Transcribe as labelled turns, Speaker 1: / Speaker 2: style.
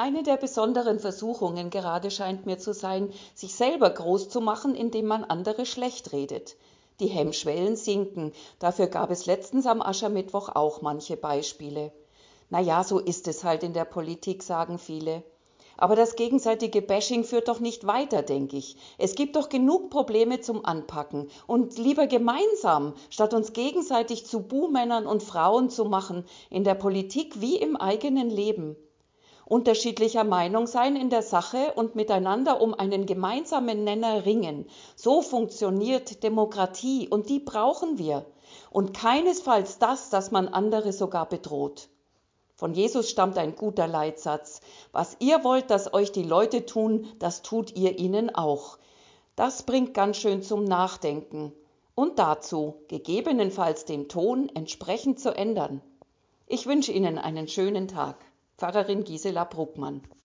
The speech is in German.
Speaker 1: Eine der besonderen Versuchungen gerade scheint mir zu sein, sich selber groß zu machen, indem man andere schlecht redet. Die Hemmschwellen sinken, dafür gab es letztens am Aschermittwoch auch manche Beispiele. Na ja, so ist es halt in der Politik, sagen viele. Aber das gegenseitige Bashing führt doch nicht weiter, denke ich. Es gibt doch genug Probleme zum Anpacken. Und lieber gemeinsam, statt uns gegenseitig zu Buhmännern und Frauen zu machen, in der Politik wie im eigenen Leben unterschiedlicher Meinung sein in der Sache und miteinander um einen gemeinsamen Nenner ringen. So funktioniert Demokratie und die brauchen wir. Und keinesfalls das, dass man andere sogar bedroht. Von Jesus stammt ein guter Leitsatz. Was ihr wollt, dass euch die Leute tun, das tut ihr ihnen auch. Das bringt ganz schön zum Nachdenken. Und dazu, gegebenenfalls den Ton entsprechend zu ändern. Ich wünsche Ihnen einen schönen Tag. Pfarrerin Gisela Bruckmann